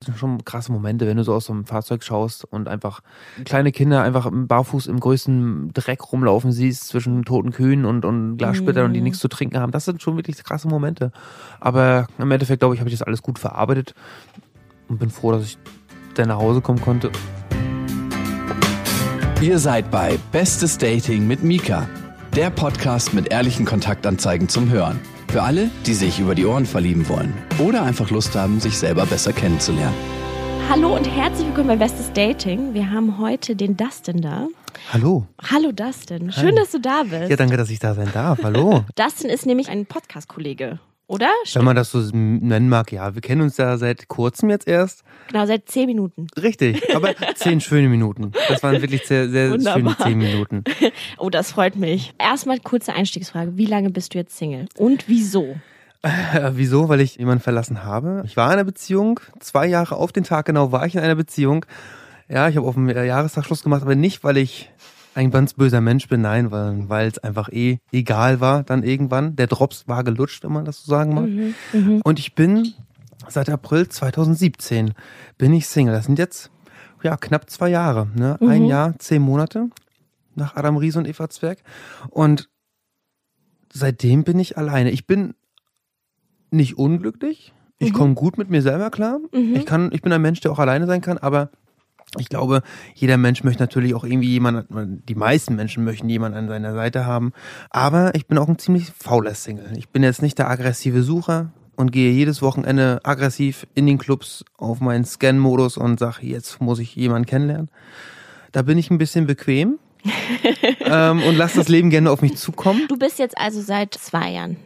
Das sind schon krasse Momente, wenn du so aus so einem Fahrzeug schaust und einfach kleine Kinder einfach barfuß im größten Dreck rumlaufen siehst zwischen toten Kühen und, und Glassplittern und die nichts zu trinken haben. Das sind schon wirklich krasse Momente. Aber im Endeffekt, glaube ich, habe ich das alles gut verarbeitet und bin froh, dass ich dann nach Hause kommen konnte. Ihr seid bei Bestes Dating mit Mika, der Podcast mit ehrlichen Kontaktanzeigen zum Hören. Für alle, die sich über die Ohren verlieben wollen oder einfach Lust haben, sich selber besser kennenzulernen. Hallo und herzlich willkommen bei Bestes Dating. Wir haben heute den Dustin da. Hallo. Hallo Dustin, schön, dass du da bist. Ja, danke, dass ich da sein darf. Hallo. Dustin ist nämlich ein Podcast-Kollege, oder? Wenn man das so nennen mag, ja. Wir kennen uns ja seit kurzem jetzt erst. Genau, seit zehn Minuten. Richtig, aber zehn schöne Minuten. Das waren wirklich sehr, sehr schöne zehn Minuten. Oh, das freut mich. Erstmal kurze Einstiegsfrage. Wie lange bist du jetzt Single? Und wieso? Äh, wieso? Weil ich jemanden verlassen habe. Ich war in einer Beziehung. Zwei Jahre auf den Tag genau war ich in einer Beziehung. Ja, ich habe auf dem äh, Jahrestag Schluss gemacht, aber nicht, weil ich ein ganz böser Mensch bin, nein, weil es einfach eh egal war dann irgendwann. Der Drops war gelutscht, wenn man das so sagen mag. Mhm, Und ich bin seit April 2017 bin ich Single. Das sind jetzt ja knapp zwei Jahre, ne? Ein Jahr, zehn Monate nach Adam Riese und Eva Zwerg. Und seitdem bin ich alleine. Ich bin nicht unglücklich. Ich komme gut mit mir selber klar. Ich kann, ich bin ein Mensch, der auch alleine sein kann, aber ich glaube, jeder Mensch möchte natürlich auch irgendwie jemanden, die meisten Menschen möchten jemanden an seiner Seite haben. Aber ich bin auch ein ziemlich fauler Single. Ich bin jetzt nicht der aggressive Sucher und gehe jedes Wochenende aggressiv in den Clubs auf meinen Scan-Modus und sage, jetzt muss ich jemanden kennenlernen. Da bin ich ein bisschen bequem ähm, und lasse das Leben gerne auf mich zukommen. Du bist jetzt also seit zwei Jahren.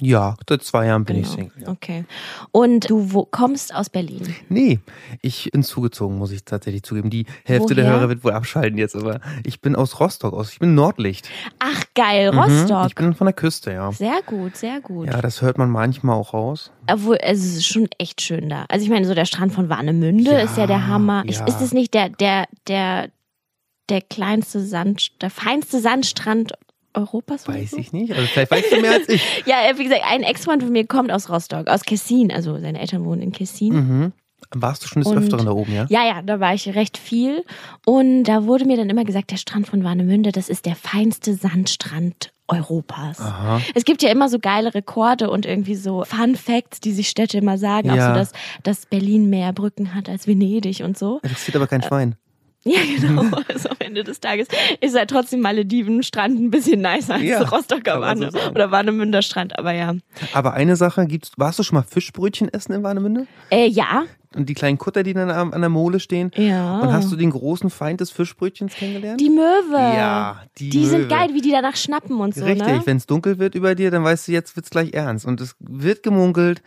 Ja, seit zwei Jahren bin ich Genau. Single. Ja. Okay. Und du wo, kommst aus Berlin. Nee, ich bin zugezogen, muss ich tatsächlich zugeben. Die Hälfte der Woher? Hörer wird wohl abschalten jetzt, aber ich bin aus Rostock aus. Ich bin Nordlicht. Ach geil, Mhm, Rostock. Ich bin von der Küste, ja. sehr gut, sehr gut. Ja, das hört man manchmal auch raus. Obwohl, es ist schon echt schön da. Also ich meine, so der Strand von Warnemünde Ja, ist ja der Hammer. Ich, ja. Ist es nicht der, der, der, der kleinste Sand, der feinste Sandstrand Europas? Weiß so? ich nicht. Also vielleicht weißt du mehr als ich. Ja, äh, wie gesagt, ein Ex-Freund von mir kommt aus Rostock, aus Kessin. Also seine Eltern wohnen in Kessin. Mhm. Warst du schon des Und- Öfteren da oben, ja? Ja, ja, da war ich recht viel. Und da wurde mir dann immer gesagt, der Strand von Warnemünde, das ist der feinste Sandstrand Europas. Aha. Es gibt ja immer so geile Rekorde und irgendwie so Fun Facts, die sich Städte immer sagen. Auch Ja. so, dass, dass Berlin mehr Brücken hat als Venedig und so. Interessiert aber kein Schwein. Ja, genau. Also am Ende des Tages ist halt trotzdem Malediven-Strand ein bisschen nicer als Ja, Rostocker so Warne sagen. oder Warnemünder Strand. Aber ja. Aber eine Sache gibt's. Warst du schon mal Fischbrötchen essen in Warnemünde? Äh, ja. Und die kleinen Kutter, die dann an der Mole stehen? Ja. Und hast du den großen Feind des Fischbrötchens kennengelernt? Die Möwe. Ja, die Die sind Möwe. geil, wie die danach schnappen und so, Richtig, ne? wenn es dunkel wird über dir, dann weißt du, jetzt wird's gleich ernst. Und es wird gemunkelt,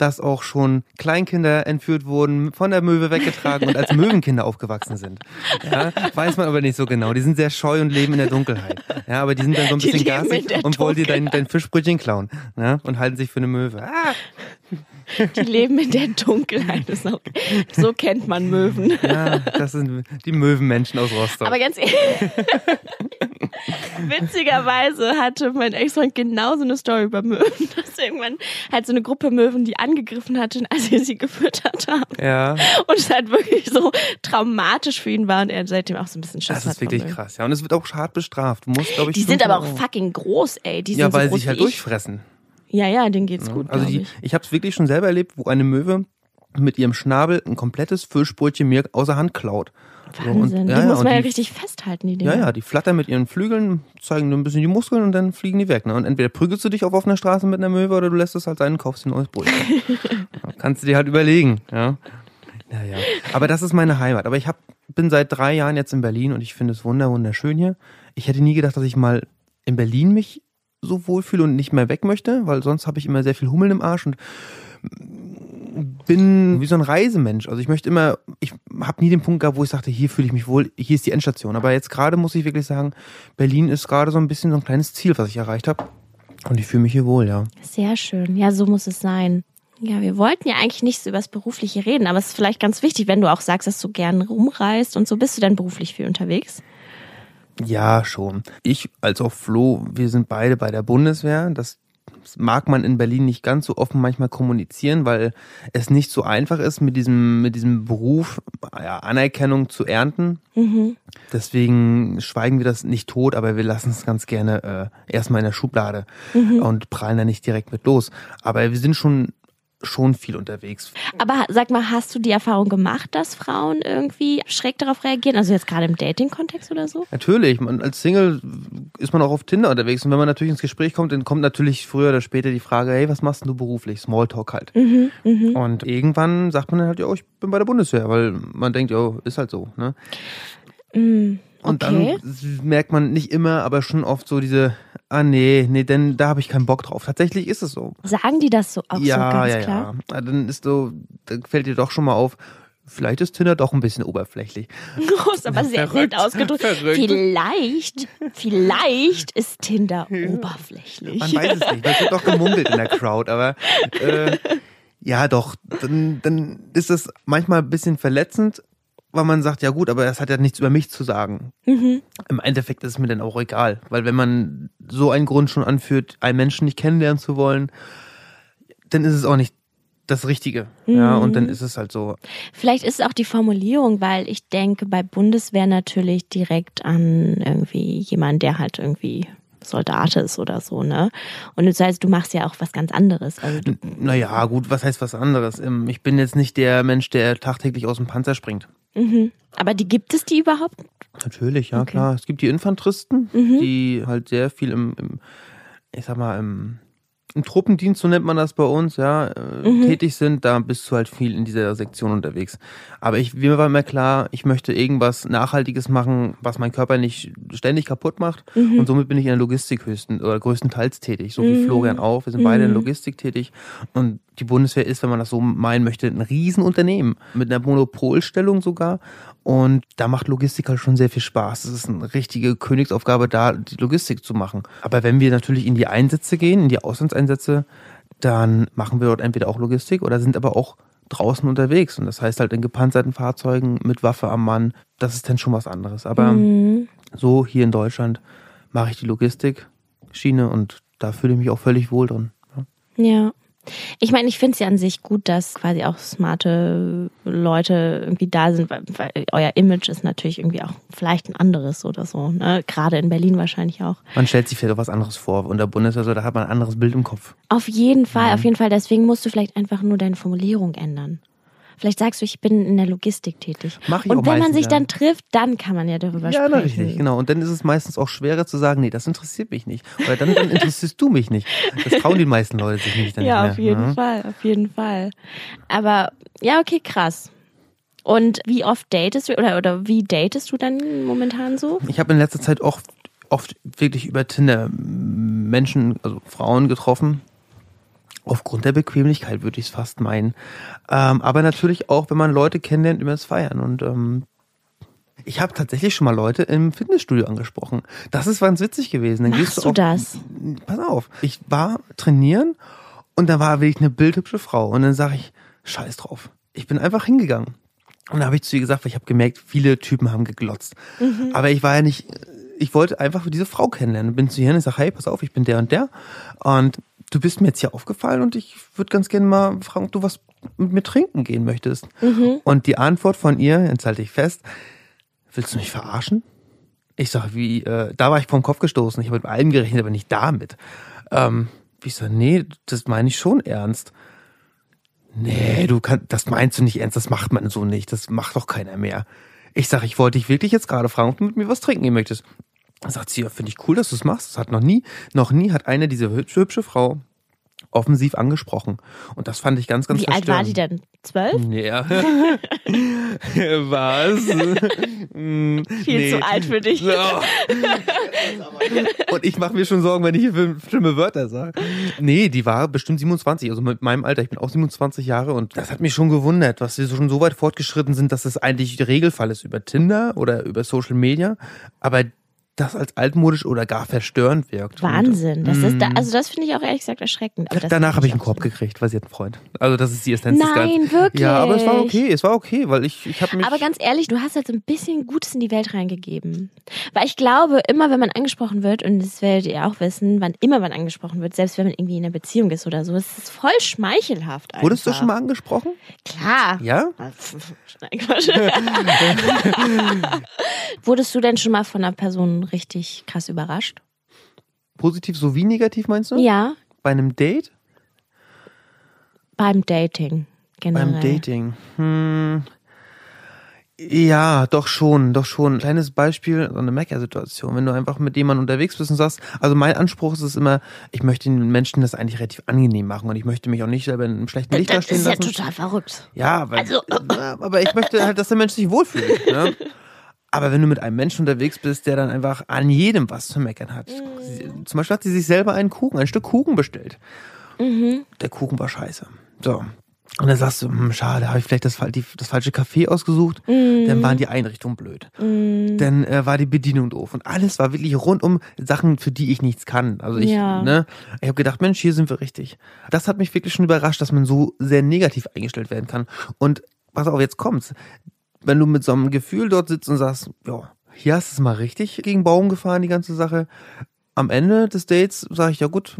dass auch schon Kleinkinder entführt wurden, von der Möwe weggetragen und als Möwenkinder aufgewachsen sind. Ja, weiß man aber nicht so genau. Die sind sehr scheu und leben in der Dunkelheit. Ja, aber die sind dann so ein bisschen der und wollen dir dein, dein Fischbrötchen klauen. Ja, und halten sich für eine Möwe. Ah, Die leben in der Dunkelheit. Auch, so kennt man Möwen. ja, das sind die Möwenmenschen aus Rostock. Aber ganz ehrlich, witzigerweise hatte mein Ex-Freund genauso eine Story über Möwen, dass irgendwann halt so eine Gruppe Möwen die angegriffen hatten, als wir sie gefüttert haben. ja, Und es halt wirklich so traumatisch für ihn war und er seitdem auch so ein bisschen Schiss das ist wirklich krass. Ja, und es wird auch hart bestraft. Du musst, glaube ich, Die sind 500 aber auch fucking groß, ey. Die sind Ja, so weil groß sie sich halt durchfressen. Ja, ja, denen geht's gut, Also die, ich. ich habe es wirklich schon selber erlebt, wo eine Möwe mit ihrem Schnabel ein komplettes Fischbrötchen mir außer Hand klaut. So, und- Wahnsinn. ja, die ja, muss man ja die- richtig festhalten, die Dinger. Ja, ja, die flattern mit ihren Flügeln, zeigen nur ein bisschen die Muskeln und dann fliegen die weg. Ne? Und entweder prügelst du dich auf offener Straße mit einer Möwe oder du lässt es halt sein und kaufst dir ein neues Brötchen. ja, kannst du dir halt überlegen. Ja. Ja, ja. Aber das ist meine Heimat. Aber ich hab, bin seit drei Jahren jetzt in Berlin und ich finde es wunder, wunderschön hier. Ich hätte nie gedacht, dass ich mal in Berlin mich so wohlfühle und nicht mehr weg möchte, weil sonst habe ich immer sehr viel Hummeln im Arsch und bin wie so ein Reisemensch. Also ich möchte immer, ich habe nie den Punkt gehabt, wo ich sagte, hier fühle ich mich wohl, hier ist die Endstation. Aber jetzt gerade muss ich wirklich sagen, Berlin ist gerade so ein bisschen so ein kleines Ziel, was ich erreicht habe. Und ich fühle mich hier wohl, ja. Sehr schön. Ja, so muss es sein. Ja, wir wollten ja eigentlich nicht so über das Berufliche reden, aber es ist vielleicht ganz wichtig, wenn du auch sagst, dass du gern rumreist und so. Bist du denn beruflich viel unterwegs? Ja, schon. Ich als auch Flo, wir sind beide bei der Bundeswehr. Das mag man in Berlin nicht ganz so offen manchmal kommunizieren, weil es nicht so einfach ist, mit diesem, mit diesem Beruf ja, Anerkennung zu ernten. Mhm. Deswegen schweigen wir das nicht tot, aber wir lassen es ganz gerne äh, erstmal in der Schublade Mhm. und prallen da nicht direkt mit los. Aber wir sind schon schon viel unterwegs. Aber sag mal, hast du die Erfahrung gemacht, dass Frauen irgendwie schräg darauf reagieren? Also jetzt gerade im Dating-Kontext oder so? Natürlich, man, als Single ist man auch auf Tinder unterwegs und wenn man natürlich ins Gespräch kommt, dann kommt natürlich früher oder später die Frage, hey, was machst denn du beruflich? Smalltalk halt. Mhm, mhm. Und irgendwann sagt man dann halt, ja, ich bin bei der Bundeswehr, weil man denkt, ja, ist halt so. Ne? Mm, Und okay. dann merkt man nicht immer, aber schon oft so diese, ah nee, nee, denn da habe ich keinen Bock drauf. Tatsächlich ist es so. Sagen die das so auch ja, so ganz ja, klar? ja. Ah, Dann ist so, dann fällt dir doch schon mal auf, vielleicht ist Tinder doch ein bisschen oberflächlich. Groß, aber sehr Verrückt, nett ausgedrückt. verrückt. Vielleicht, vielleicht ist Tinder oberflächlich. Man weiß es nicht, das wird doch gemunkelt in der Crowd, aber äh, ja doch, dann, dann ist es manchmal ein bisschen verletzend, weil man sagt, ja gut, aber das hat ja nichts über mich zu sagen. Mhm. Im Endeffekt ist es mir dann auch egal, weil wenn man so einen Grund schon anführt, einen Menschen nicht kennenlernen zu wollen, dann ist es auch nicht das Richtige. Ja, Mhm. und dann ist es halt so. Vielleicht ist es auch die Formulierung, weil ich denke, bei Bundeswehr natürlich direkt an irgendwie jemanden, der halt irgendwie Soldat ist oder so, ne? Und das heißt, du machst ja auch was ganz anderes. Also Naja, gut, was heißt was anderes? Ähm, Ich bin jetzt nicht der Mensch, der tagtäglich aus dem Panzer springt. mhm. Aber die gibt es die überhaupt? Natürlich, ja Okay. klar. Es gibt die Infanteristen, Mhm. die halt sehr viel im, im ich sag mal, im, im Truppendienst, so nennt man das bei uns, ja, äh, Mhm. tätig sind, da bist du halt viel in dieser Sektion unterwegs. Aber ich, mir war immer klar, ich möchte irgendwas Nachhaltiges machen, was mein Körper nicht ständig kaputt macht. Mhm. Und somit bin ich in der Logistik höchsten oder größtenteils tätig, so wie Mhm. Florian auch. Wir sind beide in Mhm. der Logistik tätig. Und die Bundeswehr ist, wenn man das so meinen möchte, ein Riesenunternehmen mit einer Monopolstellung sogar. Und da macht Logistik halt schon sehr viel Spaß. Es ist eine richtige Königsaufgabe, da die Logistik zu machen. Aber wenn wir natürlich in die Einsätze gehen, in die Auslandseinsätze, dann machen wir dort entweder auch Logistik oder sind aber auch draußen unterwegs. Und das heißt halt in gepanzerten Fahrzeugen mit Waffe am Mann. Das ist dann schon was anderes. Aber Mhm. so hier in Deutschland mache ich die Logistikschiene und da fühle ich mich auch völlig wohl drin. Ja. Ja. Ich meine, ich finde es ja an sich gut, dass quasi auch smarte Leute irgendwie da sind, weil, weil euer Image ist natürlich irgendwie auch vielleicht ein anderes oder so. Ne? Gerade in Berlin wahrscheinlich auch. Man stellt sich vielleicht auch was anderes vor. Unter Bundeswehr, so, da hat man ein anderes Bild im Kopf. Auf jeden Fall, auf jeden Fall. Deswegen musst du vielleicht einfach nur deine Formulierung ändern. Vielleicht sagst du, ich bin in der Logistik tätig. Mach ich Und auch wenn man meistens, sich ja. dann trifft, dann kann man ja darüber Ja, sprechen. na, richtig, genau. Und dann ist es meistens auch schwerer zu sagen, nee, das interessiert mich nicht. Weil dann, dann interessierst du mich nicht. Das trauen die meisten Leute sich nicht dann Ja, nicht auf jeden ne? Fall, auf jeden Fall. Aber ja, okay, krass. Und wie oft datest du oder, oder wie datest du dann momentan so? Ich habe in letzter Zeit oft, oft wirklich über Tinder Menschen, also Frauen getroffen. Aufgrund der Bequemlichkeit würde ich es fast meinen. Ähm, aber natürlich auch, wenn man Leute kennenlernt, über das Feiern. Und ähm, ich habe tatsächlich schon mal Leute im Fitnessstudio angesprochen. Das ist ganz witzig gewesen. Dann Machst gehst du auch, das? Pass auf. Ich war trainieren und da war wirklich eine bildhübsche Frau. Und dann sage ich, scheiß drauf. Ich bin einfach hingegangen. Und da habe ich zu ihr gesagt, weil ich habe gemerkt, viele Typen haben geglotzt. Aber ich war ja nicht, ich wollte einfach diese Frau kennenlernen. Bin zu ihr und sage, hey, pass auf, ich bin der und der. Und du bist mir jetzt hier aufgefallen und ich würde ganz gerne mal fragen, ob du was mit mir trinken gehen möchtest. Und die Antwort von ihr, jetzt halte ich fest, willst du mich verarschen? Ich sag, wie, äh, da war ich vom Kopf gestoßen. Ich habe mit allem gerechnet, aber nicht damit. Ähm, ich sag, nee, das meine ich schon ernst. Nee, du kannst, das meinst du nicht ernst, das macht man so nicht, das macht doch keiner mehr. Ich sag, ich wollte dich wirklich jetzt gerade fragen, ob du mit mir was trinken gehen möchtest. Sagt sie, ja, finde ich cool, dass du es machst. Das hat noch nie, noch nie hat eine diese hübsche, hübsche Frau offensiv angesprochen. Und das fand ich ganz, ganz Wie alt war die denn? Zwölf? Ja. Was? Hm, Viel zu alt für dich. So. Und ich mache mir schon Sorgen, wenn ich hier schlimme Wörter sage. Nee, die war bestimmt 27, also mit meinem Alter. Ich bin auch 27 Jahre und das hat mich schon gewundert, was wir schon so weit fortgeschritten sind, dass das eigentlich der Regelfall ist über Tinder oder über Social Media. Aber das als altmodisch oder gar verstörend wirkt. Wahnsinn. Das ist da, Mm. also das finde ich auch ehrlich gesagt erschreckend. Danach habe ich einen Korb so. gekriegt, weil sie hat einen Freund. Also das ist die Essenz des Nein, Ganzen. wirklich? Ja, aber es war okay, es war okay, weil ich, ich habe mich... Aber ganz ehrlich, du hast jetzt ein bisschen Gutes in die Welt reingegeben. Weil ich glaube, immer wenn man angesprochen wird, und das werdet ihr auch wissen, wann immer man angesprochen wird, selbst wenn man irgendwie in einer Beziehung ist oder so, es ist voll schmeichelhaft einfach. Wurdest du schon mal angesprochen? Klar. Ja? Wurdest du denn schon mal von einer Person richtig krass überrascht? Positiv sowie negativ meinst du? Ja, Bei einem Date? beim Dating generell. Beim Dating. Hm. Ja, doch schon, doch schon. Kleines Beispiel, so eine Mecker-Situation. Wenn du einfach mit jemandem unterwegs bist und sagst, also mein Anspruch ist es immer, ich möchte den Menschen das eigentlich relativ angenehm machen und ich möchte mich auch nicht selber in einem schlechten Licht Das dastehen ist ja lassen. total verrückt. Ja, aber, Also- aber ich möchte halt, dass der Mensch sich wohlfühlt. Ne? Aber wenn du mit einem Menschen unterwegs bist, der dann einfach an jedem was zu meckern hat. Sie, zum Beispiel hat sie sich selber einen Kuchen, ein Stück Kuchen bestellt. Der Kuchen war scheiße. So. Und dann sagst du, hm, schade, habe ich vielleicht das, die, das falsche Café ausgesucht. Dann waren die Einrichtungen blöd. Dann äh, war die Bedienung doof. Und alles war wirklich rundum Sachen, für die ich nichts kann. Also ich, Ja. ne, ich habe gedacht, Mensch, hier sind wir richtig. Das hat mich wirklich schon überrascht, dass man so sehr negativ eingestellt werden kann. Und pass auf, jetzt kommt's. Wenn du mit so einem Gefühl dort sitzt und sagst, ja, hier hast du es mal richtig gegen Baum gefahren, die ganze Sache. Am Ende des Dates sage ich, ja gut,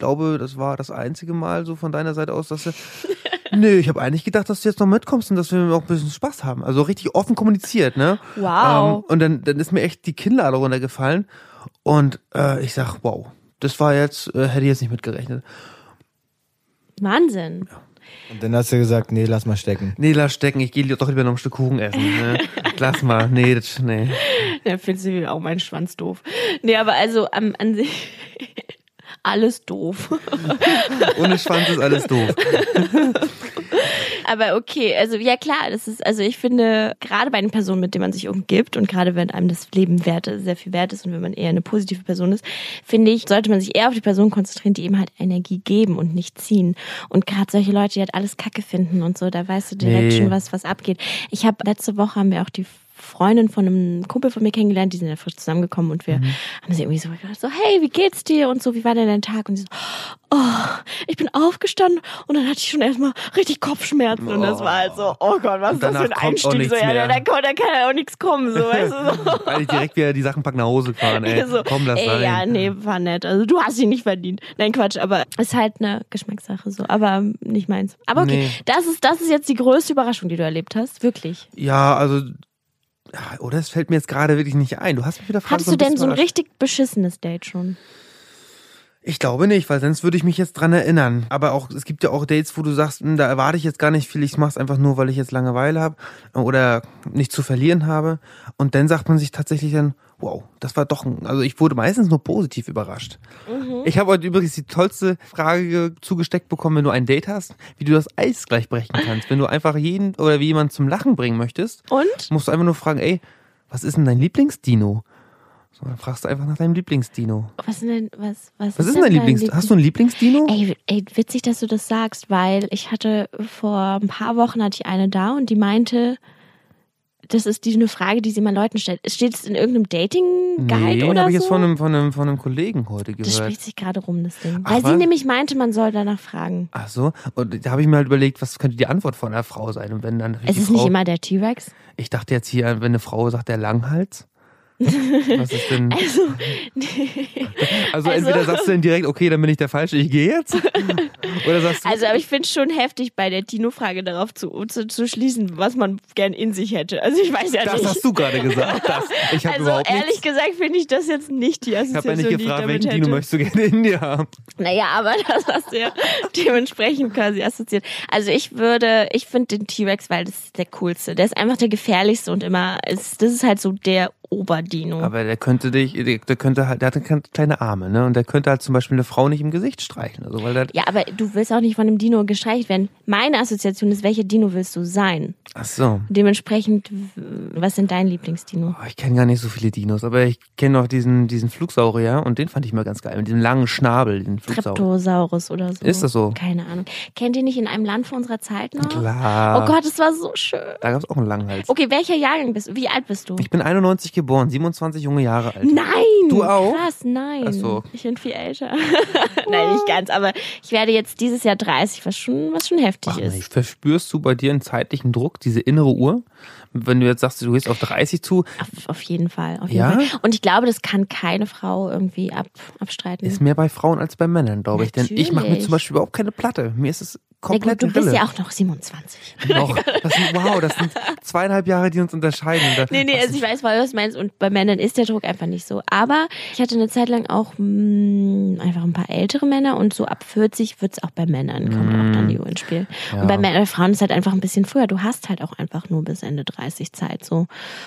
glaube, das war das einzige Mal so von deiner Seite aus, dass du. Nö, ich habe eigentlich gedacht, dass du jetzt noch mitkommst und dass wir auch ein bisschen Spaß haben. Also richtig offen kommuniziert, ne? Wow. Ähm, und dann, dann ist mir echt die Kinnlade runtergefallen. Und äh, ich sag, wow, das war jetzt, äh, hätte ich jetzt nicht mitgerechnet. Wahnsinn. Und dann hast du gesagt, nee, lass mal stecken. Nee, lass stecken, ich gehe doch lieber noch ein Stück Kuchen essen. Ne? Lass mal, nee, das, nee. Da findest du auch meinen Schwanz doof. Nee, aber also am, an sich alles doof. Ohne Schwanz ist alles doof. Aber okay, also ja klar, das ist, also ich finde, gerade bei den Personen, mit denen man sich umgibt und gerade wenn einem das Leben wert, sehr viel wert ist und wenn man eher eine positive Person ist, finde ich, sollte man sich eher auf die Personen konzentrieren, die eben halt Energie geben und nicht ziehen. Und gerade solche Leute, die halt alles Kacke finden und so, da weißt du direkt Nee. schon was, was abgeht. Ich habe letzte Woche haben wir auch die Freundin von einem Kumpel von mir kennengelernt, die sind ja frisch zusammengekommen und wir Mhm. haben sie irgendwie so gedacht, so, hey, wie geht's dir? Und so, wie war denn dein Tag? Und sie so, oh, ich bin aufgestanden und dann hatte ich schon erstmal richtig Kopfschmerzen und das war halt so, oh Gott, was ist das für ein Einstieg? So, ja, mehr. da, kann, da kann ja auch nichts kommen, so, weißt du, so. Weil ich direkt wieder die Sachen packen nach Hause gefahren, ey. so, Komm, lass ey, sein. Ja, nee, war nett. Also du hast ihn nicht verdient. Nein, Quatsch, aber ist halt eine Geschmackssache so, aber nicht meins. Aber okay, Nee. das ist das ist jetzt die größte Überraschung, die du erlebt hast, wirklich. Ja, also, ja, oder es fällt mir jetzt gerade wirklich nicht ein. Du hast mich wieder Hattest du denn so ein richtig beschissenes Date schon? Ich glaube nicht, weil sonst würde ich mich jetzt dran erinnern. Aber auch, es gibt ja auch Dates, wo du sagst, hm, da erwarte ich jetzt gar nicht viel, ich mach's einfach nur, weil ich jetzt Langeweile habe oder nicht zu verlieren habe. Und dann sagt man sich tatsächlich dann, wow, das war doch ein, also ich wurde meistens nur positiv überrascht. Ich habe heute übrigens die tollste Frage zugesteckt bekommen, wenn du ein Date hast, wie du das Eis gleich brechen kannst. Wenn du einfach jeden oder wie jemanden zum Lachen bringen möchtest, Und? musst du einfach nur fragen, ey, was ist denn dein Lieblingsdino? So, dann fragst du einfach nach deinem Lieblingsdino. Was ist denn was was, Was ist denn dein Lieblings? Hast du ein Lieblingsdino? Ey, ey, witzig, dass du das sagst, weil ich hatte vor ein paar Wochen hatte ich eine da und die meinte, das ist die eine Frage, die sie mal Leuten stellt. Steht es in irgendeinem Dating-Guide nee, oder habe ich so? jetzt von einem, von, einem, von einem Kollegen heute das gehört. spricht sich gerade rum, das Ding. Ach, Weil sie was? nämlich meinte, man soll danach fragen. Ach so, und da habe ich mir halt überlegt, was könnte die Antwort von einer Frau sein? Und wenn dann Es ist Frau, nicht immer der T-Rex. Ich dachte jetzt hier, wenn eine Frau sagt, der Langhals. Was ist denn? Also, Also, also- entweder sagst du dann direkt, okay, dann bin ich der Falsche, ich gehe jetzt. Oder sagst du, also aber ich finde es schon heftig, bei der Tino-Frage darauf zu, zu, zu schließen, was man gern in sich hätte. Also ich weiß ja das nicht. hast du gerade gesagt. Das. Ich also überhaupt ehrlich nichts. gesagt finde ich das jetzt nicht die Ich Assoziation, habe ja nicht gefragt, ich welchen Dino möchtest du gerne in dir haben. Naja, aber das hast du ja dementsprechend quasi assoziiert. Also ich würde, ich finde den T-Rex, weil das ist der coolste. Der ist einfach der gefährlichste und immer, ist, das ist halt so der Oberdino. Aber der könnte dich, der, könnte halt, der hat kleine Arme, ne? Und der könnte halt zum Beispiel eine Frau nicht im Gesicht streichen. Also, weil der, ja, aber du willst auch nicht von einem Dino gestreichelt werden. Meine Assoziation ist, welcher Dino willst du sein? ach so. Dementsprechend, was sind dein Lieblingsdino? Oh, ich kenne gar nicht so viele Dinos, aber ich kenne noch diesen, diesen Flugsaurier und den fand ich mal ganz geil. Mit diesem langen Schnabel, den Flugsaurier. Triptosaurus oder so. Ist das so? Keine Ahnung. Kennt ihr nicht in einem Land vor unserer Zeit noch? Klar. Oh Gott, das war so schön. Da gab's auch einen Langhals. Okay, welcher Jahrgang bist du? Wie alt bist du? Ich bin 91 geboren, 27 junge Jahre alt. Nein! Du auch? Krass, nein. Ach so. Ich bin viel älter. nein, nicht ganz, aber ich werde jetzt dieses Jahr 30, was schon, was schon heftig Ach, ist. nee, verspürst du bei dir einen zeitlichen Druck, diese innere Uhr? Wenn du jetzt sagst, du gehst auf 30 zu, Auf, auf jeden Fall. Auf jeden Ja? Fall. Und ich glaube, das kann keine Frau irgendwie ab, abstreiten. ist mehr bei Frauen als bei Männern, glaube ich. Denn ich mache mir Natürlich. zum Beispiel überhaupt keine Platte. Mir ist es ja, komplett gut, du bist ja auch noch 27. noch. Das sind, wow, das sind zweieinhalb Jahre, die uns unterscheiden. Da, Nee, nee, also ich weiß, was du meinst. Und bei Männern ist der Druck einfach nicht so. Aber ich hatte eine Zeit lang auch mh, einfach ein paar ältere Männer und so ab 40 wird's auch bei Männern, kommt auch dann die Uhr ins Spiel. Ja. Und bei Männern, Frauen ist halt einfach ein bisschen früher. Du hast halt auch einfach nur bis Ende 30 Zeit so.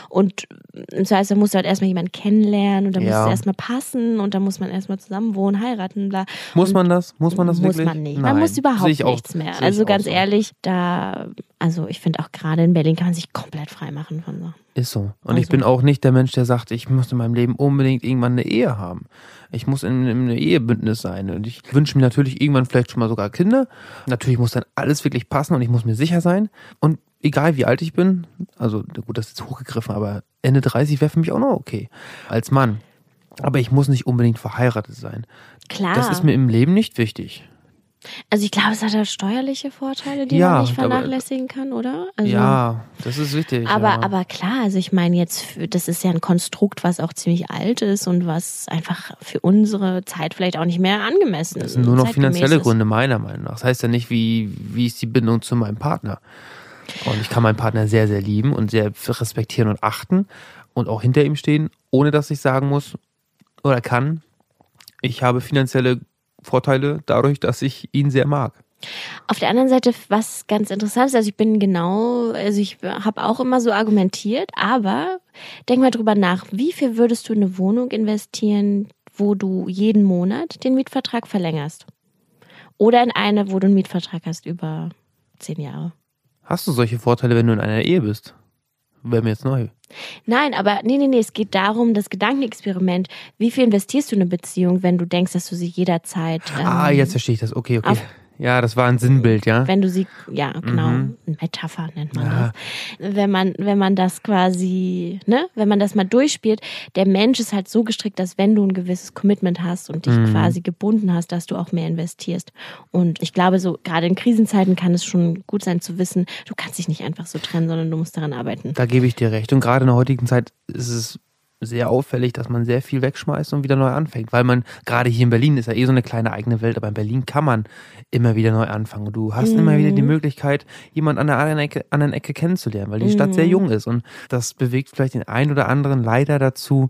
Und das heißt, da musst du halt erstmal jemanden kennenlernen und dann Ja. muss es erstmal passen und dann muss man erstmal zusammen wohnen, heiraten, bla. Muss man das? Muss man das muss wirklich? man nicht. Nein. Man muss überhaupt nichts mehr. Sehe ich Also ganz so. ehrlich, da, also ich finde auch gerade in Berlin kann man sich komplett frei machen von so. Ist so. Und ich Also. bin auch nicht der Mensch, der sagt, ich muss in meinem Leben unbedingt irgendwann eine Ehe haben. Ich muss in, in einem Ehebündnis sein. Und ich wünsche mir natürlich irgendwann vielleicht schon mal sogar Kinder. Natürlich muss dann alles wirklich passen und ich muss mir sicher sein. Und egal wie alt ich bin, also gut, das ist jetzt hochgegriffen, aber Ende 30 wäre für mich auch noch okay. Als Mann. Aber ich muss nicht unbedingt verheiratet sein. Klar. Das ist mir im Leben nicht wichtig. Also ich glaube, es hat halt steuerliche Vorteile, die Ja, man nicht aber- vernachlässigen kann, oder? Also, ja, das ist wichtig. Aber, ja. aber klar, also ich meine jetzt, das ist ja ein Konstrukt, was auch ziemlich alt ist und was einfach für unsere Zeit vielleicht auch nicht mehr angemessen ist. Das sind nur noch finanzielle ist. Gründe, meiner Meinung nach. Das heißt ja nicht, wie, wie ist die Bindung zu meinem Partner. Und ich kann meinen Partner sehr, sehr lieben und sehr respektieren und achten und auch hinter ihm stehen, ohne dass ich sagen muss oder kann, ich habe finanzielle Vorteile dadurch, dass ich ihn sehr mag. Auf der anderen Seite, was ganz interessant ist, also ich bin genau, also ich habe auch immer so argumentiert, aber denk mal drüber nach, wie viel würdest du in eine Wohnung investieren, wo du jeden Monat den Mietvertrag verlängerst? Oder in eine, wo du einen Mietvertrag hast über zehn Jahre? Hast du solche Vorteile, wenn du in einer Ehe bist? Wäre mir jetzt neu. Nein, aber nee, nee, nee, es geht darum, das Gedankenexperiment. Wie viel investierst du in eine Beziehung, wenn du denkst, dass du sie jederzeit. Ähm, ah, jetzt verstehe ich das. Okay, okay. auf- Ja, das war ein Sinnbild, ja. Wenn du sie, ja, genau, Mhm. Metapher nennt man Ja. das. Wenn man, wenn man das quasi, ne, wenn man das mal durchspielt, der Mensch ist halt so gestrickt, dass wenn du ein gewisses Commitment hast und dich Mhm. quasi gebunden hast, dass du auch mehr investierst. Und ich glaube, so gerade in Krisenzeiten kann es schon gut sein zu wissen, du kannst dich nicht einfach so trennen, sondern du musst daran arbeiten. Da gebe ich dir recht. Und gerade in der heutigen Zeit ist es sehr auffällig, dass man sehr viel wegschmeißt und wieder neu anfängt. Weil man, gerade hier in Berlin ist ja eh so eine kleine eigene Welt, aber in Berlin kann man immer wieder neu anfangen. Und du hast immer wieder die Möglichkeit, jemand an der anderen Ecke, anderen Ecke kennenzulernen, weil die Stadt sehr jung ist. Und das bewegt vielleicht den einen oder anderen leider dazu,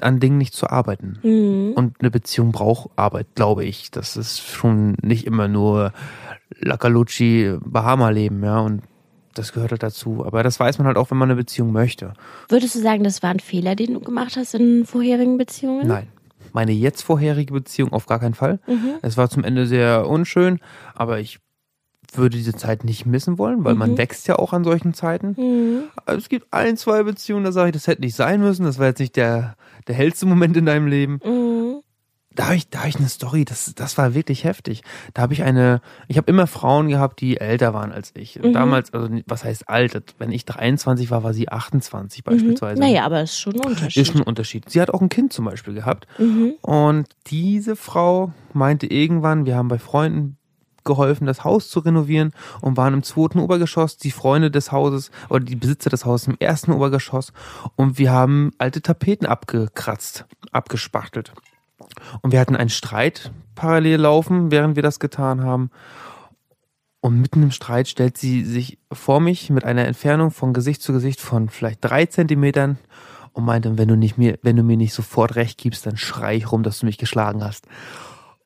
an Dingen nicht zu arbeiten. Mhm. Und eine Beziehung braucht Arbeit, glaube ich. Das ist schon nicht immer nur Lakalucci Bahama-Leben, ja. Und das gehört halt dazu. Aber das weiß man halt auch, wenn man eine Beziehung möchte. Würdest du sagen, das war ein Fehler, den du gemacht hast in vorherigen Beziehungen? Nein. Meine jetzt vorherige Beziehung auf gar keinen Fall. Mhm. Es war zum Ende sehr unschön, aber ich würde diese Zeit nicht missen wollen, weil man Mhm. wächst ja auch an solchen Zeiten. Mhm. Also es gibt ein, zwei Beziehungen, da sage ich, das hätte nicht sein müssen. Das war jetzt nicht der, der hellste Moment in deinem Leben. Mhm. Da habe ich, da hab ich eine Story, das, das war wirklich heftig. Da habe ich eine, ich habe immer Frauen gehabt, die älter waren als ich. Mhm. Damals, also was heißt alt? Wenn ich 23 war, war sie 28 Mhm. beispielsweise. Naja, aber es ist schon ein Unterschied. Ist schon ein Unterschied. Sie hat auch ein Kind zum Beispiel gehabt. Mhm. Und diese Frau meinte irgendwann, wir haben bei Freunden geholfen, das Haus zu renovieren und waren im zweiten Obergeschoss, die Freunde des Hauses oder die Besitzer des Hauses im ersten Obergeschoss und wir haben alte Tapeten abgekratzt, abgespachtelt. Und wir hatten einen Streit parallel laufen, während wir das getan haben. Und mitten im Streit stellt sie sich vor mich mit einer Entfernung von Gesicht zu Gesicht von vielleicht drei Zentimetern und meinte, wenn du nicht mir, wenn du mir nicht sofort recht gibst, dann schrei ich rum, dass du mich geschlagen hast.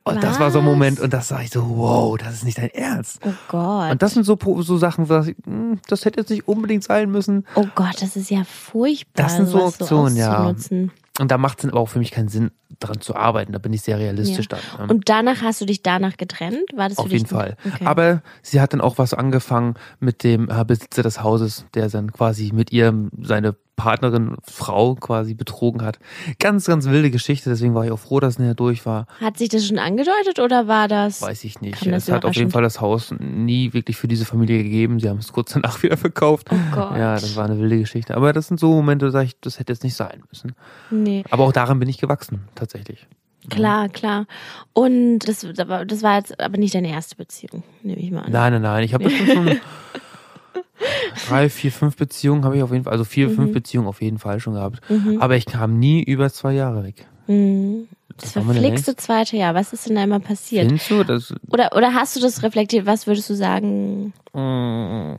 Und das war so ein Was? Moment und das sah ich so, wow, das ist nicht dein Ernst. Oh Gott. Und das sind so, so Sachen, wo ich, hm, das hätte jetzt nicht unbedingt sein müssen. oh Gott, das ist ja furchtbar. Das sind so Optionen, ja. auszunutzen. Und da macht es aber auch für mich keinen Sinn, daran zu arbeiten. Da bin ich sehr realistisch Ja. dann. Und danach hast du dich danach getrennt? War das Auf für dich jeden Fall. Okay. Aber sie hat dann auch was angefangen mit dem äh, Besitzer des Hauses, der dann quasi mit ihr seine Partnerin, Frau quasi betrogen hat. Ganz, ganz wilde Geschichte, deswegen war ich auch froh, dass es näher durch war. Hat sich das schon angedeutet oder war das? Weiß ich nicht. Es hat auf jeden? Fall das Haus nie wirklich für diese Familie gegeben. Sie haben es kurz danach wieder verkauft. Oh Gott. Ja, das war eine wilde Geschichte. Aber das sind so Momente, da sag ich, das hätte jetzt nicht sein müssen. Nee. Aber auch daran bin ich gewachsen, tatsächlich. Klar, klar. Und das, das war jetzt aber nicht deine erste Beziehung, nehme ich mal an. Nein, nein, nein. Ich habe bestimmt schon drei, vier, fünf Beziehungen habe ich auf jeden Fall, also vier, Mhm. fünf Beziehungen auf jeden Fall schon gehabt. Aber ich kam nie über zwei Jahre weg. Mhm. Das war meine verflixte zweite Jahr. Was ist denn da immer passiert? Findest du? Das Oder, oder hast du das reflektiert? Was würdest du sagen? mm,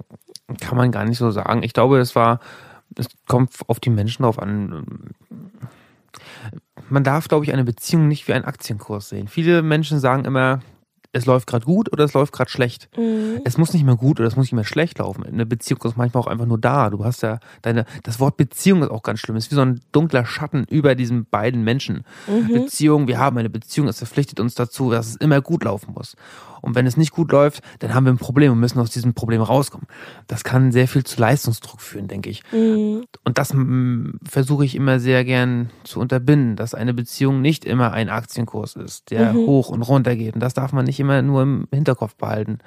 kann man gar nicht so sagen. Ich glaube, das war, es kommt auf die Menschen drauf an. Man darf, glaube ich, eine Beziehung nicht wie einen Aktienkurs sehen. Viele Menschen sagen immer, es läuft gerade gut oder es läuft gerade schlecht. Mhm. Es muss nicht mehr gut oder es muss nicht mehr schlecht laufen. Eine Beziehung ist manchmal auch einfach nur da. Du hast ja deine, das Wort Beziehung ist auch ganz schlimm. Es ist wie so ein dunkler Schatten über diesen beiden Menschen. Beziehung, wir haben eine Beziehung, es verpflichtet uns dazu, dass es immer gut laufen muss. Und wenn es nicht gut läuft, dann haben wir ein Problem und müssen aus diesem Problem rauskommen. Das kann sehr viel zu Leistungsdruck führen, denke ich. Mhm. Und das mm, versuche ich immer sehr gern zu unterbinden, dass eine Beziehung nicht immer ein Aktienkurs ist, der hoch und runter geht. Und das darf man nicht immer nur im Hinterkopf behalten.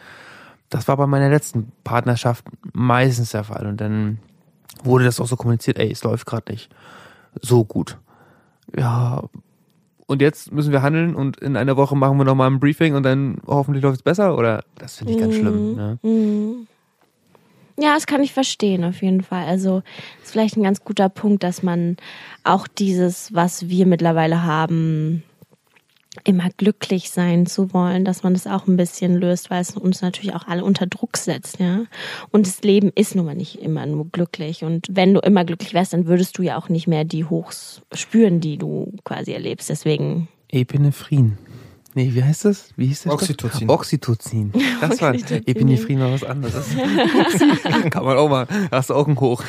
Das war bei meiner letzten Partnerschaft meistens der Fall. Und dann wurde das auch so kommuniziert, ey, es läuft gerade nicht so gut. Ja, und jetzt müssen wir handeln und in einer Woche machen wir nochmal ein Briefing und dann hoffentlich läuft es besser? Oder das finde ich ganz schlimm. Ne? Mhm. Ja, das kann ich verstehen, auf jeden Fall. Also, ist vielleicht ein ganz guter Punkt, dass man auch dieses, was wir mittlerweile haben, immer glücklich sein zu wollen, dass man das auch ein bisschen löst, weil es uns natürlich auch alle unter Druck setzt, ja. Und das Leben ist nun mal nicht immer nur glücklich. Und wenn du immer glücklich wärst, dann würdest du ja auch nicht mehr die Hochs spüren, die du quasi erlebst. Deswegen, Epinephrin. Nee, wie heißt das? Wie hieß das? Oxytocin. Oxytocin. Das war Oxytocin. Epinephrin war was anderes. Kann man auch mal, hast du Augen hoch.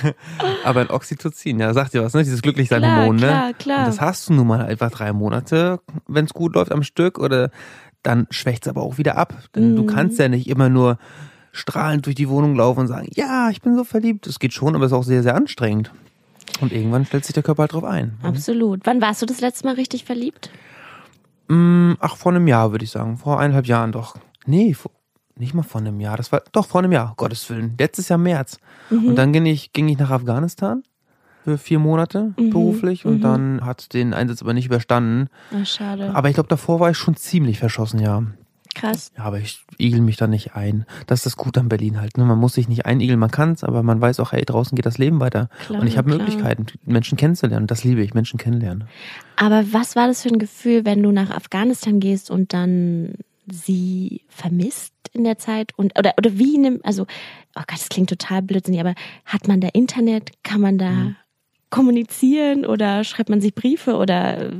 Aber ein Oxytocin, ja, sagt dir was, ne? Dieses Glücklichsein-Hormon, ne? klar, klar. Und das hast du nun mal einfach drei Monate, wenn es gut läuft am Stück, oder dann schwächt es aber auch wieder ab. Denn Mhm. du kannst ja nicht immer nur strahlend durch die Wohnung laufen und sagen, ja, ich bin so verliebt. Das geht schon, aber es ist auch sehr, sehr anstrengend. Und irgendwann stellt sich der Körper halt drauf ein. absolut. Wann warst du das letzte Mal richtig verliebt? Mm, Ach, vor einem Jahr würde ich sagen. Vor eineinhalb Jahren doch. Nee, vor, nicht mal vor einem Jahr. Das war doch vor einem Jahr, Gottes Willen. Letztes Jahr März. Und dann ging ich, ging ich nach Afghanistan für vier Monate beruflich und dann hat den Einsatz aber nicht überstanden. Ach, schade. Aber ich glaube, davor war ich schon ziemlich verschossen, ja. Krass. Ja, aber ich igel mich da nicht ein. Das ist das Gute an Berlin halt. Ne? Man muss sich nicht einigeln, man kann's, aber man weiß auch, hey, draußen geht das Leben weiter. Klar, und ich habe. Möglichkeiten, Menschen kennenzulernen. Das liebe ich, Menschen kennenlernen. Aber was war das für ein Gefühl, wenn du nach Afghanistan gehst und dann sie vermisst in der Zeit? Und, oder, oder wie nimmt, also, oh Gott, das klingt total blödsinnig, aber hat man da Internet? Kann man da Mhm. kommunizieren oder schreibt man sich Briefe oder äh,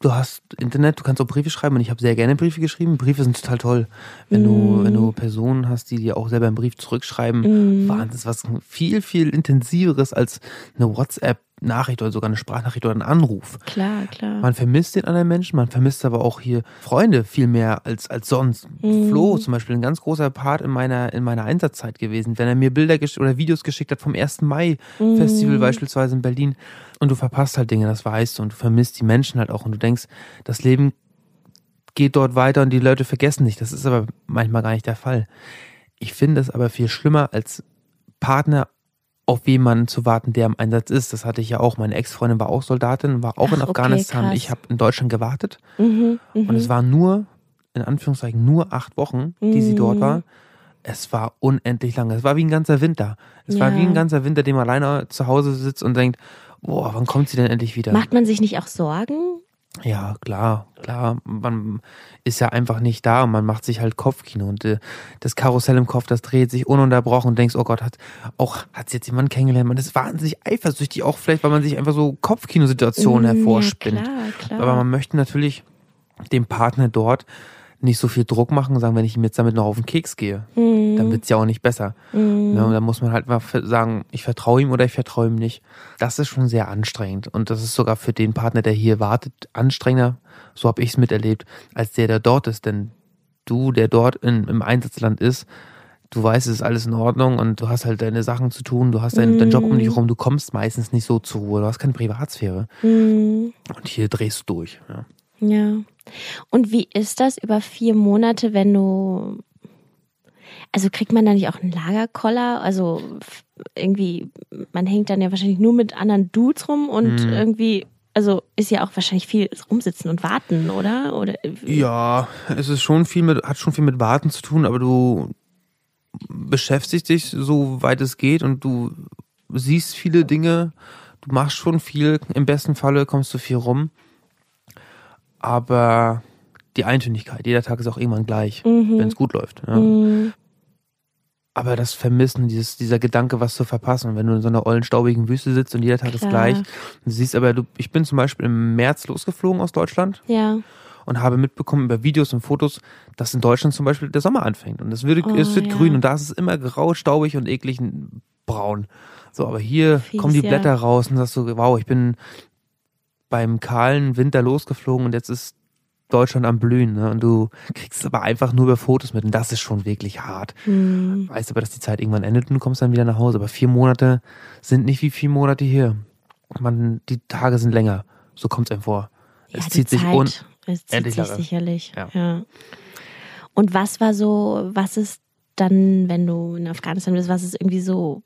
du hast Internet, du kannst auch Briefe schreiben und ich habe sehr gerne Briefe geschrieben. Briefe sind total toll. Wenn du, wenn du Personen hast, die dir auch selber einen Brief zurückschreiben, Wahnsinn, das ist was viel, viel intensiveres als eine WhatsApp-Nachricht oder sogar eine Sprachnachricht oder ein Anruf. klar, klar. Man vermisst den anderen Menschen, man vermisst aber auch hier Freunde viel mehr als, als sonst. Flo zum Beispiel, ein ganz großer Part in meiner, in meiner Einsatzzeit gewesen. Wenn er mir Bilder oder Videos geschickt hat vom 1. Mai-Festival beispielsweise in Berlin und du verpasst halt Dinge, das weißt du und du vermisst die Menschen halt auch und du denkst, das Leben geht dort weiter und die Leute vergessen dich. Das ist aber manchmal gar nicht der Fall. Ich finde es aber viel schlimmer als Partner auf jemanden zu warten, der im Einsatz ist. Das hatte ich ja auch. Meine Ex-Freundin war auch Soldatin, war auch in Ach, okay, Afghanistan. krass. ich habe in Deutschland gewartet Mhm, mhm. und es waren nur, in Anführungszeichen, nur acht Wochen, die sie dort Mhm. war. Es war unendlich lange. Es war wie ein ganzer Winter. Es war Ja. wie ein ganzer Winter, dem man alleine zu Hause sitzt und denkt, boah, wann kommt sie denn endlich wieder? Macht man sich nicht auch Sorgen? Ja, klar, klar. Man ist ja einfach nicht da und man macht sich halt Kopfkino und äh, das Karussell im Kopf, das dreht sich ununterbrochen und denkst, oh Gott, hat auch hat jetzt jemand kennengelernt. Man ist wahnsinnig eifersüchtig, auch vielleicht, weil man sich einfach so Kopfkinosituationen Mm, hervorspinnt. Ja, klar, klar. Aber man möchte natürlich dem Partner dort nicht so viel Druck machen und sagen, wenn ich ihm jetzt damit noch auf den Keks gehe, Mhm. dann wird's ja auch nicht besser. Ne, und dann muss man halt mal sagen, ich vertraue ihm oder ich vertraue ihm nicht. Das ist schon sehr anstrengend. Und das ist sogar für den Partner, der hier wartet, anstrengender, so habe ich es miterlebt, als der, der dort ist. Denn du, der dort in, im Einsatzland ist, du weißt, es ist alles in Ordnung und du hast halt deine Sachen zu tun, du hast deinen, deinen Job um dich herum, du kommst meistens nicht so zur Ruhe, du hast keine Privatsphäre. Mhm. Und hier drehst du durch. Ja. Ja. Und wie ist das über vier Monate, wenn du. Also kriegt man da nicht auch einen Lagerkoller? Also irgendwie, man hängt dann ja wahrscheinlich nur mit anderen Dudes rum und Mhm. irgendwie, also ist ja auch wahrscheinlich viel rumsitzen und warten, oder? Oder Ja, es ist schon viel mit, hat schon viel mit Warten zu tun, aber du beschäftigst dich so weit es geht und du siehst viele Dinge, du machst schon viel, im besten Falle kommst du viel rum, aber die Eintönigkeit, jeder Tag ist auch irgendwann gleich, Mhm. wenn es gut läuft. Ja. Mhm. Aber das Vermissen, dieses, dieser Gedanke, was zu verpassen, wenn du in so einer ollen, staubigen Wüste sitzt und jeder Tag ist Klar. gleich, du siehst aber, du, ich bin zum Beispiel im März losgeflogen aus Deutschland Ja. und habe mitbekommen über Videos und Fotos, dass in Deutschland zum Beispiel der Sommer anfängt und es wird, Oh, es wird ja. grün und da ist es immer grau, staubig und eklig und braun. So, aber hier Fies, kommen die ja. Blätter raus und sagst so, wow, ich bin beim kahlen Winter losgeflogen und jetzt ist Deutschland am Blühen, ne? Und du kriegst es aber einfach nur über Fotos mit und das ist schon wirklich hart. Mhm. Weißt aber, dass die Zeit irgendwann endet und du kommst dann wieder nach Hause. Aber vier Monate sind nicht wie vier Monate hier. Man, die Tage sind länger. So kommt es einem vor. Ja, es zieht sich Zeit, un es zieht endlich sich lange. sicherlich. Ja. Ja. Und was war so, was ist dann, wenn du in Afghanistan bist, was ist irgendwie so,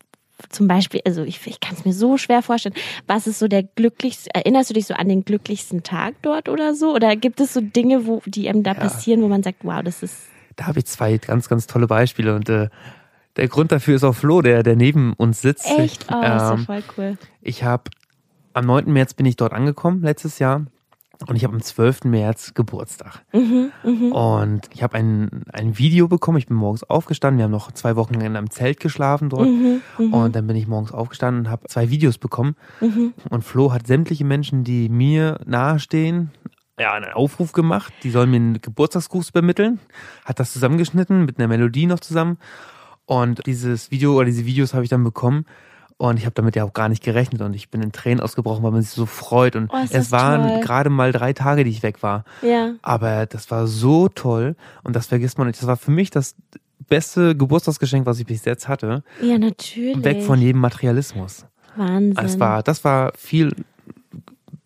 zum Beispiel, also ich, ich kann es mir so schwer vorstellen, was ist so der glücklichste, erinnerst du dich so an den glücklichsten Tag dort oder so? Oder gibt es so Dinge, wo, die einem da passieren, wo man sagt, wow, das ist, Da habe ich zwei ganz, ganz tolle Beispiele und äh, der Grund dafür ist auch Flo, der, der neben uns sitzt. echt, oh, ist ja Ähm, voll cool. Ich habe am 9. März bin ich dort angekommen, letztes Jahr. Und ich habe am 12. März Geburtstag. Mhm, Und ich habe ein, ein Video bekommen. Ich bin morgens aufgestanden. Wir haben noch zwei Wochen in einem Zelt geschlafen dort. Mhm, Und dann bin ich morgens aufgestanden und habe zwei Videos bekommen. mhm. Und Flo hat sämtliche Menschen, die mir nahestehen, ja, einen Aufruf gemacht. Die sollen mir einen Geburtstagsgruß übermitteln. Hat das zusammengeschnitten mit einer Melodie noch zusammen. Und dieses Video oder diese Videos habe ich dann bekommen. Und ich habe damit ja auch gar nicht gerechnet. Und ich bin in Tränen ausgebrochen, weil man sich so freut. Und Oh, es das waren toll. gerade mal drei Tage, die ich weg war. Ja, Aber das war so toll. Und das vergisst man nicht. Das war für mich das beste Geburtstagsgeschenk, was ich bis jetzt hatte. ja, natürlich. Weg von jedem Materialismus. Wahnsinn. Es war, das war viel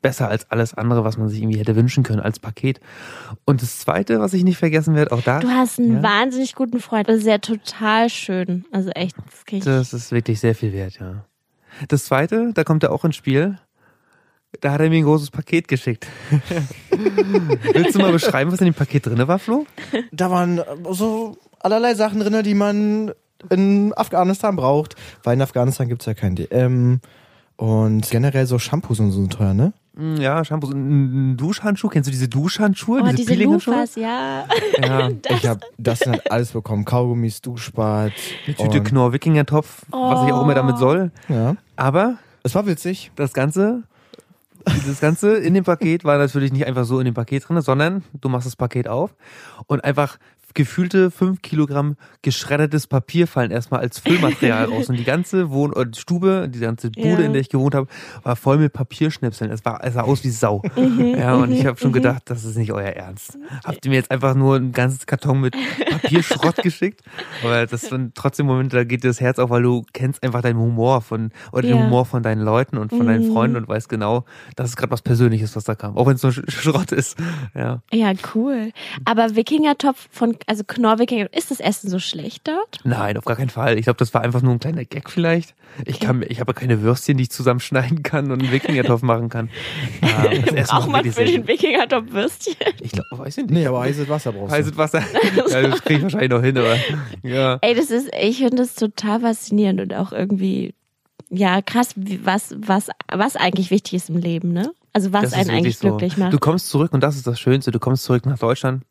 besser als alles andere, was man sich irgendwie hätte wünschen können als Paket. Und das zweite, was ich nicht vergessen werde, auch da, Du hast einen Ja. wahnsinnig guten Freund. Das ist ja total schön. Also echt, das das ist wirklich sehr viel wert, ja. Das zweite, da kommt er auch ins Spiel. Da hat er mir ein großes Paket geschickt. Willst du mal beschreiben, was in dem Paket drin war, Flo? Da waren so allerlei Sachen drin, die man in Afghanistan braucht. Weil in Afghanistan gibt's ja kein DM. Und generell so Shampoos und so teuer, ne? Mm, Ja, Shampoo, ein ein Duschhandschuh. Kennst du diese Duschhandschuhe? Oh, diese Peeling-Handschuhe? Lufas, ja. Ja. Ich habe das dann halt alles bekommen. Kaugummis, Duschbad. Eine Tüte und- Knorr Wikingertopf, was ich auch immer damit soll. Ja. Aber Es war witzig. das Ganze, dieses Ganze in dem Paket war natürlich nicht einfach so in dem Paket drin, sondern du machst das Paket auf und einfach gefühlte fünf Kilogramm geschreddertes Papier fallen erstmal als Füllmaterial raus. Und die ganze Wohn äh, Stube, die ganze Bude, Ja. in der ich gewohnt habe, war voll mit Papierschnipseln. Es, war, es sah aus wie Sau. ja, und ich habe schon gedacht, das ist nicht euer Ernst. Habt ihr mir jetzt einfach nur ein ganzes Karton mit Papierschrott geschickt? Aber das sind trotzdem Momente, da geht dir das Herz auf, weil du kennst einfach deinen Humor von, oder den Ja. Humor von deinen Leuten und von deinen Freunden und weißt genau, das ist gerade was Persönliches, was da kam. Auch wenn es nur Sch- Schrott ist. Ja. Ja, cool. Aber Wikingertopf von, also Knorr-Wikinger, ist das Essen so schlecht dort? Nein, auf gar keinen Fall. Ich glaube, das war einfach nur ein kleiner Gag vielleicht. Ich kann, ich habe keine Würstchen, die ich zusammenschneiden kann und einen Wikingertopf machen kann. Ja, das Essen Braucht man für den. Wikingertopf Würstchen? Ich glaube, weiß ich nicht. Nee, aber heißes Wasser brauchst du. Heißes Wasser. ja, das kriege ich wahrscheinlich noch hin, aber ja. Ey, das ist, ich finde das total faszinierend und auch irgendwie, ja, krass, was, was, was eigentlich wichtig ist im Leben, ne? Also was Das einen eigentlich so. glücklich macht. Du kommst zurück und das ist das Schönste. Du kommst zurück nach Deutschland.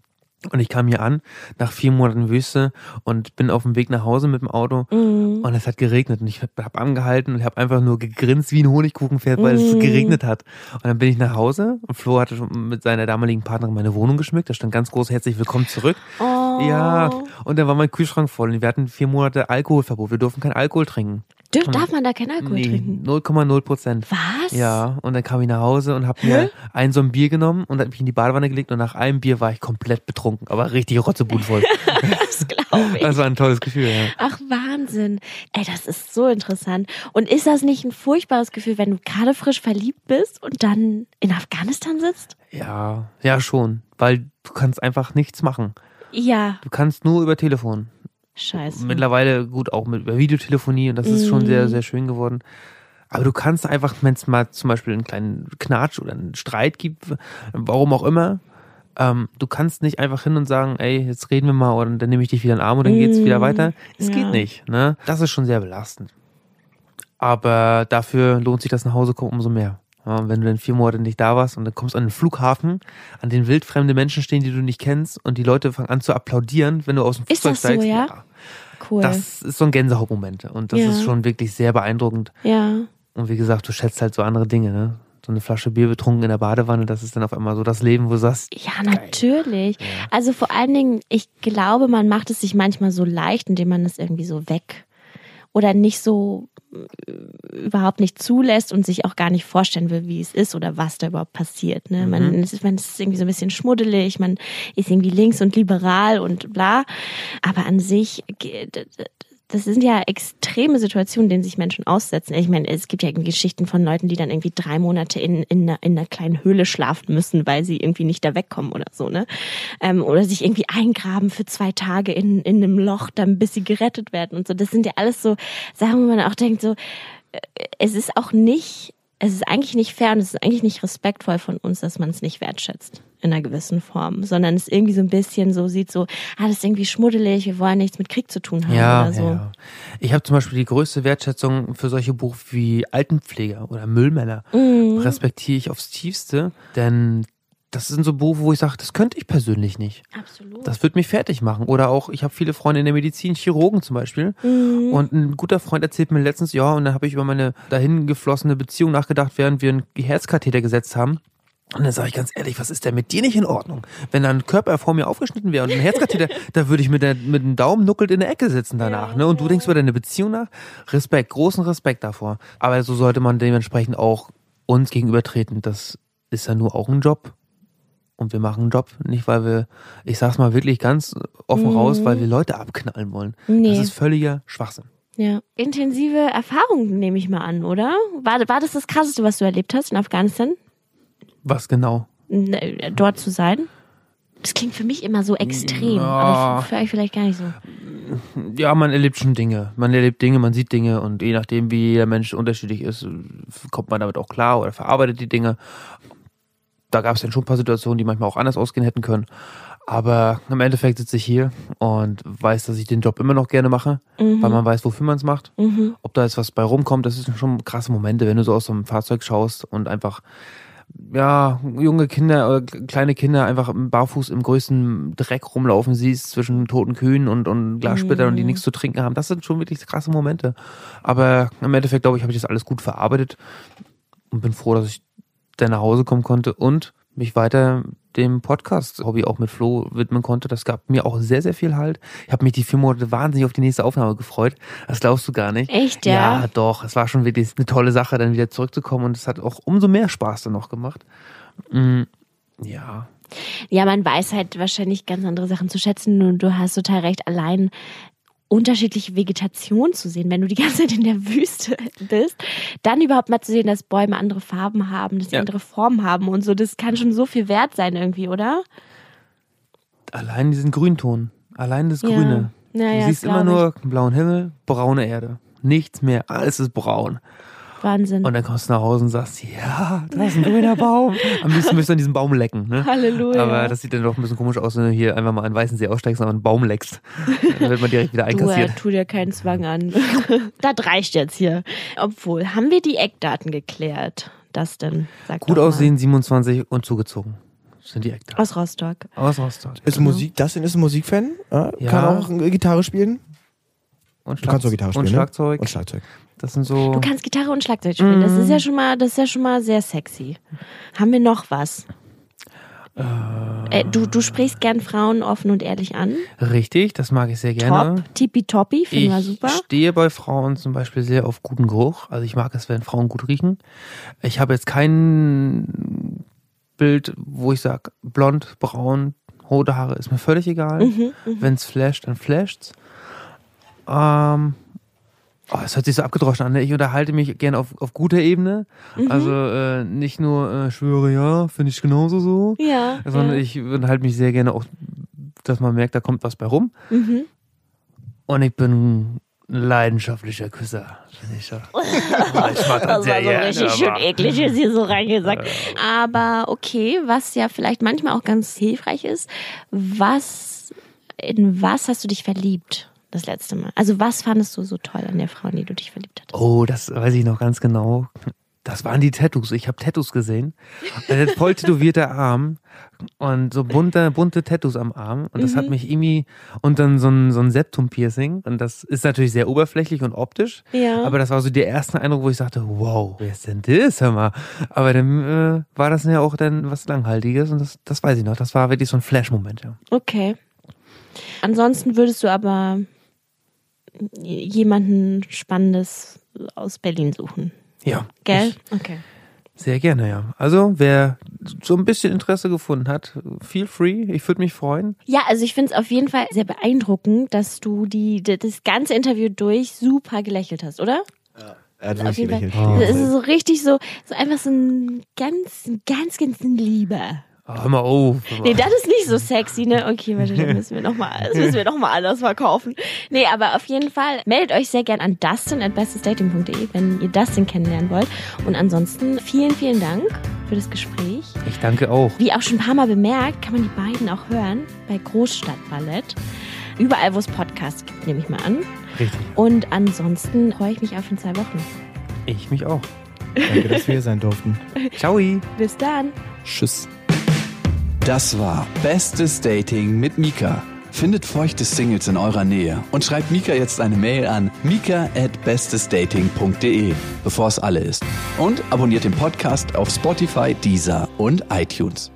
Und ich kam hier an, nach vier Monaten Wüste und bin auf dem Weg nach Hause mit dem Auto Mhm. und es hat geregnet und ich habe angehalten und habe einfach nur gegrinst wie ein Honigkuchenpferd, weil es Mhm. geregnet hat. Und dann bin ich nach Hause und Flo hatte schon mit seiner damaligen Partnerin meine Wohnung geschmückt. Da stand ganz groß herzlich willkommen zurück. Oh. Ja, und dann war mein Kühlschrank voll und wir hatten vier Monate Alkoholverbot. Wir durften kein Alkohol trinken. Dürf, darf man da keinen Alkohol Nee, trinken? 0,0 Prozent. Was? Ja, und dann kam ich nach Hause und habe mir ein so ein Bier genommen und hab mich in die Badewanne gelegt und nach einem Bier war ich komplett betrunken, aber richtig rotzebutvoll. Das glaube ich. Das war ein tolles Gefühl, ja. Ach, Wahnsinn. Ey, das ist so interessant. Und ist das nicht ein furchtbares Gefühl, wenn du gerade frisch verliebt bist und dann in Afghanistan sitzt? Ja, ja schon, weil du kannst einfach nichts machen. Ja, Du kannst nur über Telefon. Scheiße. Mittlerweile gut auch mit Videotelefonie und das ist schon Mhm. sehr, sehr schön geworden. Aber du kannst einfach, wenn es mal zum Beispiel einen kleinen Knatsch oder einen Streit gibt, warum auch immer, ähm, du kannst nicht einfach hin und sagen, ey, jetzt reden wir mal und dann nehme ich dich wieder in den Arm und dann geht's Mhm. wieder weiter. Es Ja. geht nicht. Ne? Das ist schon sehr belastend. Aber dafür lohnt sich das nach Hause kommen umso mehr. Ja, wenn du dann vier Monate nicht da warst und dann kommst du an den Flughafen, an den wildfremde Menschen stehen, die du nicht kennst und die Leute fangen an zu applaudieren, wenn du aus dem Ist Flugzeug das so, steigst. ja? Cool. Das ist so ein Gänsehautmoment und das Ja. ist schon wirklich sehr beeindruckend. ja. Und wie gesagt, du schätzt halt so andere Dinge, ne? So eine Flasche Bier betrunken in der Badewanne, das ist dann auf einmal so das Leben, wo du sagst, Ja, natürlich. Also vor allen Dingen, ich glaube, man macht es sich manchmal so leicht, indem man es irgendwie so weg oder nicht so überhaupt nicht zulässt und sich auch gar nicht vorstellen will, wie es ist oder was da überhaupt passiert. Ne? Man, es ist, man ist irgendwie so ein bisschen schmuddelig, man ist irgendwie links und liberal und bla. Aber an sich, das sind ja extreme Situationen, denen sich Menschen aussetzen. Ich meine, es gibt ja Geschichten von Leuten, die dann irgendwie drei Monate in, in, einer, in einer kleinen Höhle schlafen müssen, weil sie irgendwie nicht da wegkommen oder so, ne? Ähm, oder sich irgendwie eingraben für zwei Tage in, in einem Loch, dann bis sie gerettet werden und so. Das sind ja alles so Sachen, wo man auch denkt, so, äh, es ist auch nicht, es ist eigentlich nicht fair und es ist eigentlich nicht respektvoll von uns, dass man es nicht wertschätzt in einer gewissen Form, sondern es irgendwie so ein bisschen so sieht, so, ah, das ist irgendwie schmuddelig, wir wollen nichts mit Krieg zu tun haben ja, oder so. ja, ja. Ich habe zum Beispiel die größte Wertschätzung für solche Berufe wie Altenpfleger oder Müllmänner. Mhm. Respektiere ich aufs Tiefste, denn das sind so Berufe, wo ich sage, das könnte ich persönlich nicht. Absolut. Das wird mich fertig machen. Oder auch, ich habe viele Freunde in der Medizin, Chirurgen zum Beispiel. Mhm. Und ein guter Freund erzählt mir letztens, ja, und dann habe ich über meine dahin geflossene Beziehung nachgedacht, während wir einen Herzkatheter gesetzt haben. Und dann sage ich ganz ehrlich, was ist denn mit dir nicht in Ordnung? Wenn da ein Körper vor mir aufgeschnitten wäre und ein Herzkatheter, da würde ich mit, der, mit dem Daumen nuckelt in der Ecke sitzen danach. ne? Und du denkst über deine Beziehung nach. Respekt, großen Respekt davor. Aber so sollte man dementsprechend auch uns gegenübertreten. Das ist ja nur auch ein Job. Und wir machen einen Job, nicht weil wir, ich sag's mal wirklich ganz offen raus, weil wir Leute abknallen wollen. Nee. Das ist völliger Schwachsinn. Ja. Intensive Erfahrungen nehme ich mal an, oder? War, war das das Krasseste, was du erlebt hast in Afghanistan? Was genau? Ne, Dort zu sein? Das klingt für mich immer so extrem, Ja. aber für euch vielleicht gar nicht so. Ja, man erlebt schon Dinge. Man erlebt Dinge, man sieht Dinge und je nachdem, wie jeder Mensch unterschiedlich ist, kommt man damit auch klar oder verarbeitet die Dinge. Da gab es dann schon ein paar Situationen, die manchmal auch anders ausgehen hätten können. Aber im Endeffekt sitze ich hier und weiß, dass ich den Job immer noch gerne mache, weil man weiß, wofür man es macht. Mhm. Ob da jetzt was bei rumkommt, das sind schon krasse Momente, wenn du so aus so einem Fahrzeug schaust und einfach ja, junge Kinder oder kleine Kinder einfach barfuß im größten Dreck rumlaufen siehst zwischen toten Kühen und, und Glassplittern und die nichts zu trinken haben. Das sind schon wirklich krasse Momente. Aber im Endeffekt, glaube ich, habe ich das alles gut verarbeitet und bin froh, dass ich dann nach Hause kommen konnte und mich weiter dem Podcast-Hobby auch mit Flo widmen konnte. Das gab mir auch sehr, sehr viel Halt. Ich habe mich die vier Monate wahnsinnig auf die nächste Aufnahme gefreut. Das glaubst du gar nicht. Echt, ja? Ja, doch. Es war schon wirklich eine tolle Sache, dann wieder zurückzukommen und es hat auch umso mehr Spaß dann noch gemacht. Mm, ja. Ja, man weiß halt wahrscheinlich ganz andere Sachen zu schätzen und du hast total recht, allein unterschiedliche Vegetation zu sehen, wenn du die ganze Zeit in der Wüste bist, dann überhaupt mal zu sehen, dass Bäume andere Farben haben, dass sie Ja. andere Formen haben und so, das kann schon so viel wert sein irgendwie, oder? Allein diesen Grünton. Allein das Ja. Grüne. Ja, du siehst immer nur einen blauen Himmel, braune Erde. Nichts mehr. Alles ist braun. Wahnsinn. Und dann kommst du nach Hause und sagst, ja, da ist ein grüner Baum. Am liebsten müsstest du an diesem Baum lecken. Ne? Halleluja. Aber das sieht dann doch ein bisschen komisch aus, wenn du hier einfach mal an Weißen See aussteigst und einen Baum leckst. Dann wird man direkt wieder Du, äh, einkassiert. tu dir keinen Zwang an. das reicht jetzt hier. Obwohl, haben wir die Eckdaten geklärt? Das denn? Sag Gut aussehen, 27 und zugezogen. sind die Eckdaten. Aus Rostock. Aus Rostock. Ist Musik, das ist ein Musikfan? Ja, Ja. Kann auch äh, Gitarre spielen? Und Du kannst auch Gitarre spielen. Und ne? Schlagzeug. Und Schlagzeug. Das sind so. Du kannst Gitarre und Schlagzeug spielen. Das Mhm. ist ja schon mal, das ist ja schon mal sehr sexy. Haben wir noch was? Äh, du, du sprichst gern Frauen offen und ehrlich an. Richtig, das mag ich sehr gerne. Top, tippitoppi, finden wir Ich super. stehe bei Frauen zum Beispiel sehr auf guten Geruch. Also ich mag es, wenn Frauen gut riechen. Ich habe jetzt kein Bild, wo ich sage, blond, braun, rote Haare ist mir völlig egal. Mhm, Wenn es flasht, dann flasht's. Ähm, oh, es hört sich so abgedroschen an. Ne? Ich unterhalte mich gerne auf, auf guter Ebene. Mhm. Also äh, nicht nur äh, schwöre, ja, finde ich genauso so. Ja. Sondern ja. ich unterhalte mich sehr gerne auch, dass man merkt, da kommt was bei rum. Mhm. Und ich bin ein leidenschaftlicher Küsser. Finde ich schon. ich mag Das war so gerne, richtig schön aber- eklig, ist hier so reingesagt. Aber okay, was ja vielleicht manchmal auch ganz hilfreich ist, was, in was hast du dich verliebt das letzte Mal? Also was fandest du so toll an der Frau, in die du dich verliebt hattest? Oh, das weiß ich noch ganz genau. Das waren die Tattoos. Ich habe Tattoos gesehen. Ein voll tätowierter Arm und so bunte, bunte Tattoos am Arm. Und das Mhm. hat mich irgendwie, und dann so ein, so ein Septum-Piercing. Und das ist natürlich sehr oberflächlich und optisch. Ja. Aber das war so der erste Eindruck, wo ich sagte, wow, wer ist denn das? Hör mal. Aber dann äh, war das ja auch dann was Langhaltiges. Und das, das weiß ich noch. Das war wirklich so ein Flash-Moment, ja. Okay. Ansonsten würdest du aber jemanden Spannendes aus Berlin suchen. Ja. Gell? Okay. sehr gerne, ja. Also, wer so ein bisschen Interesse gefunden hat, feel free. Ich würde mich freuen. Ja, also ich finde es auf jeden Fall sehr beeindruckend, dass du die, das ganze Interview durch super gelächelt hast, oder? Er hat Auf wirklich jeden Fall. gelächelt. Es ist so richtig so, so einfach so ein ganz, ganz, ganz Liebe. Oh, hör mal auf. Hör mal. Nee, das ist nicht so sexy, ne? Okay, warte, dann müssen wir nochmal, das müssen wir noch mal anders verkaufen. Nee, aber auf jeden Fall meldet euch sehr gern an Dustin at bestesdating.de, wenn ihr Dustin kennenlernen wollt. Und ansonsten vielen, vielen Dank für das Gespräch. Ich danke auch. Wie auch schon ein paar Mal bemerkt, kann man die beiden auch hören bei Großstadtballett. Überall, wo es Podcasts gibt, nehme ich mal an. Richtig. Und ansonsten freue ich mich auf in zwei Wochen. Ich mich auch. Danke, dass wir hier sein durften. Ciao. Bis dann. Tschüss. Das war Bestes Dating mit Mika. Findet feuchte Singles in eurer Nähe und schreibt Mika jetzt eine Mail an mika at bestesdating.de, bevor es alle ist. Und abonniert den Podcast auf Spotify, Deezer und iTunes.